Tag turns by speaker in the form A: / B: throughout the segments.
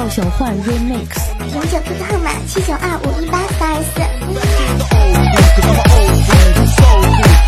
A: 赵小焕 remix。
B: 永久 QQ 号码：七九二五一八八二四。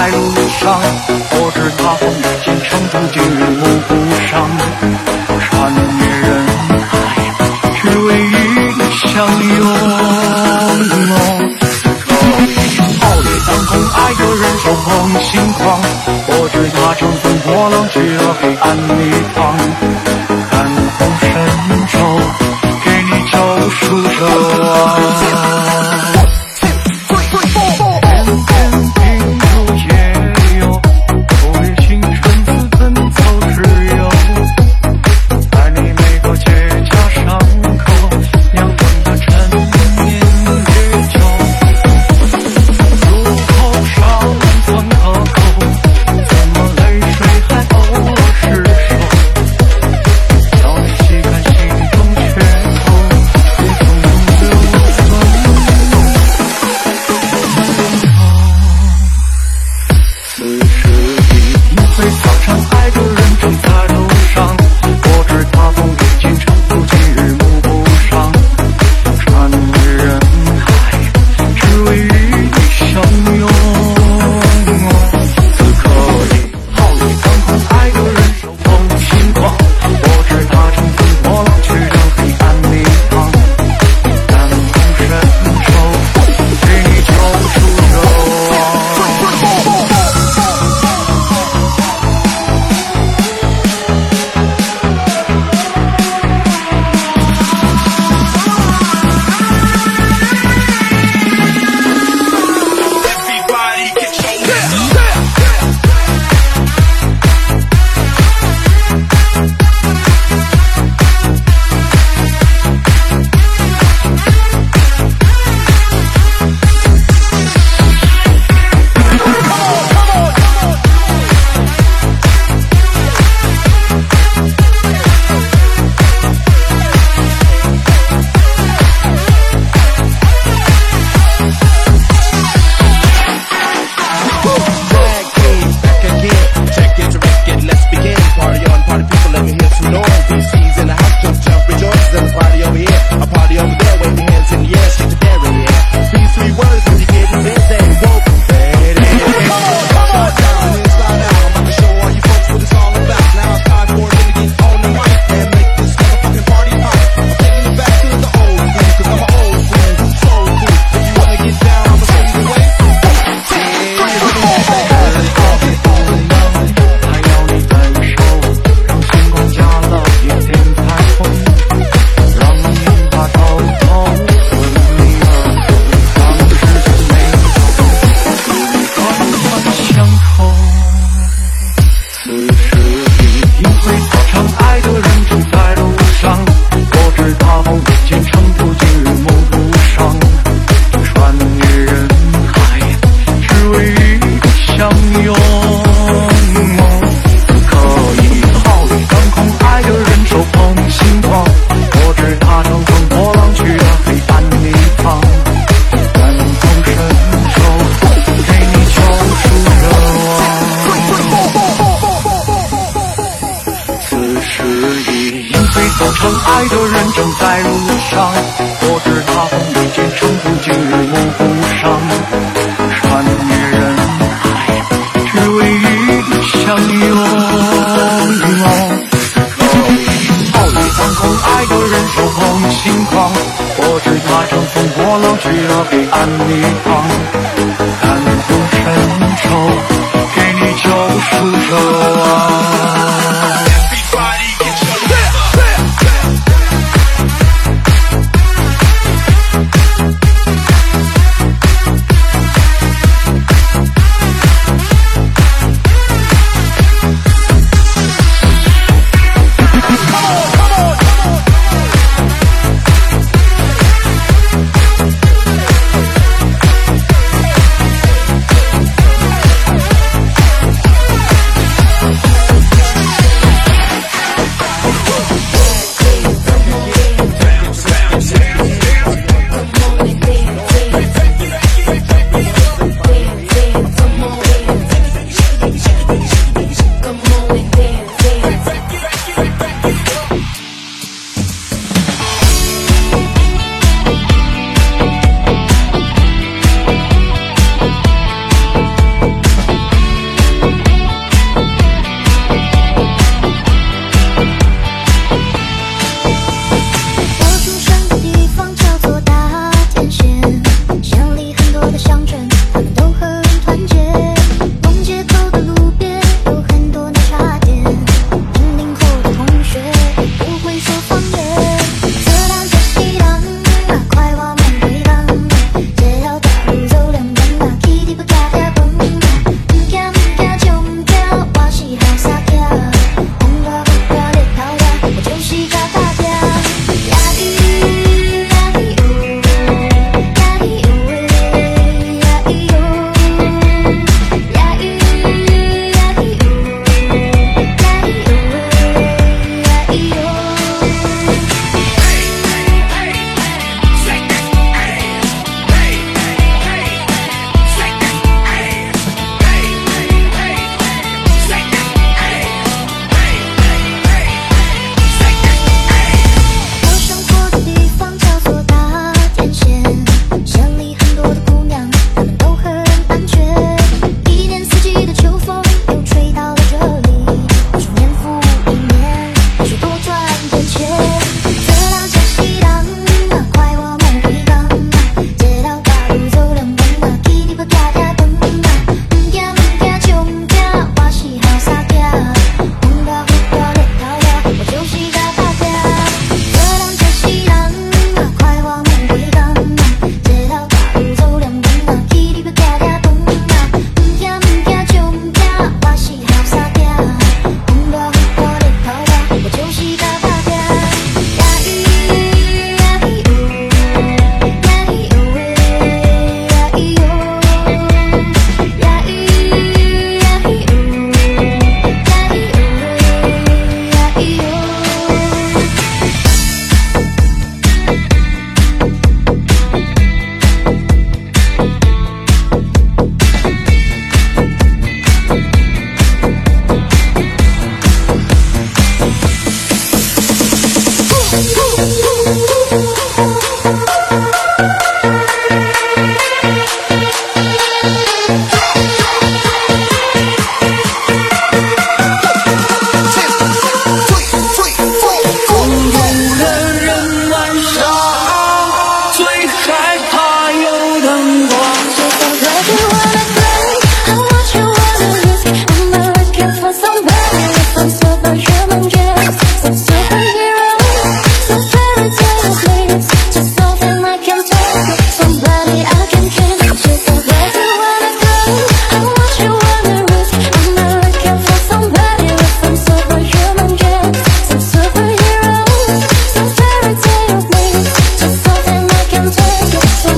C: 在路上，我知他风雨。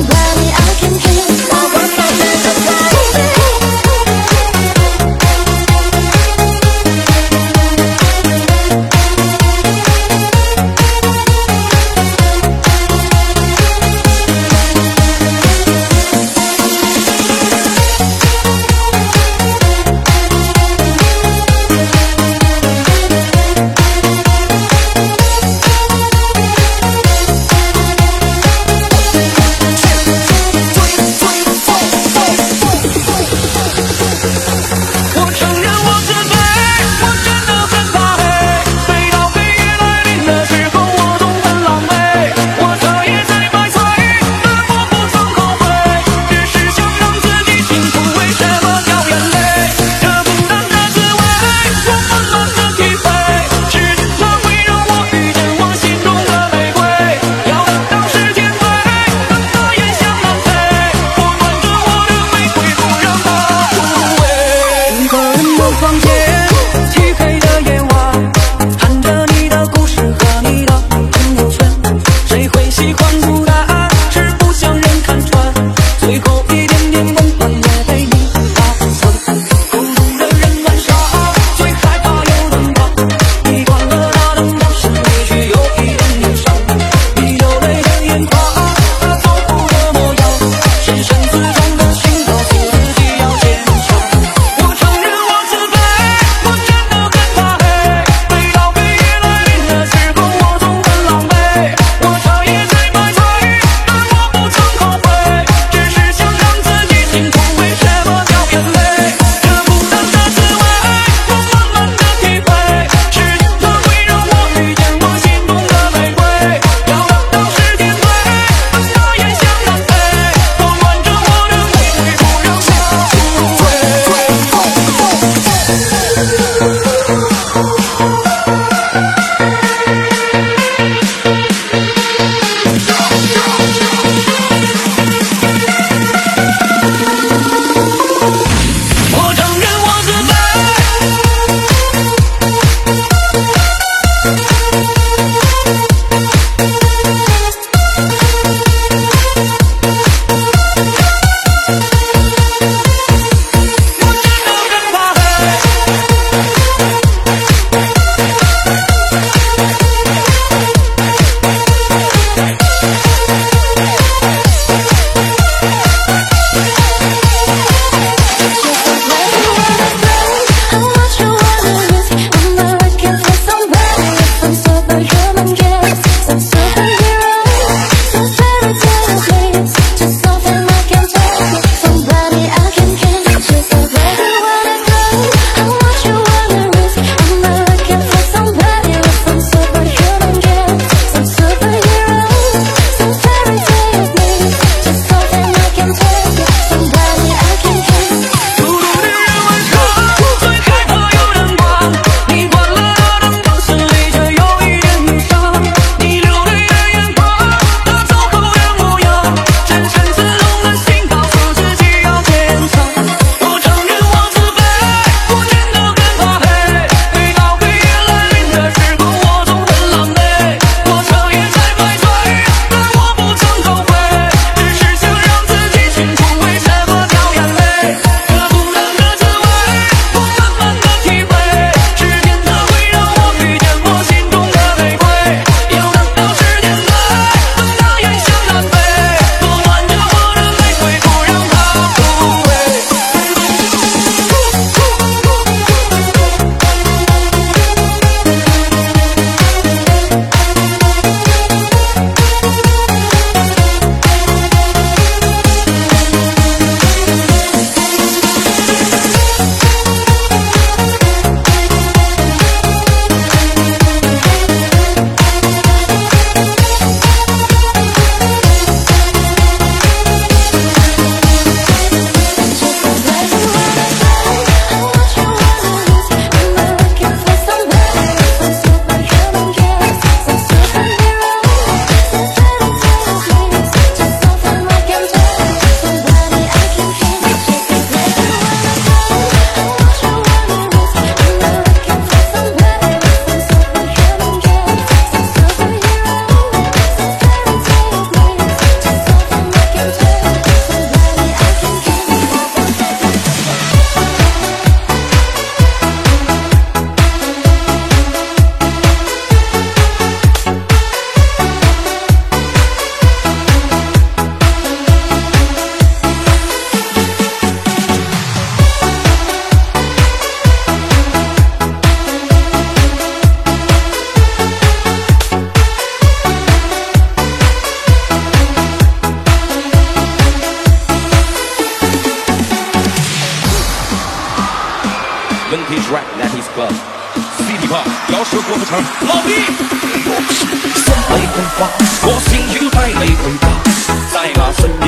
D: somebody else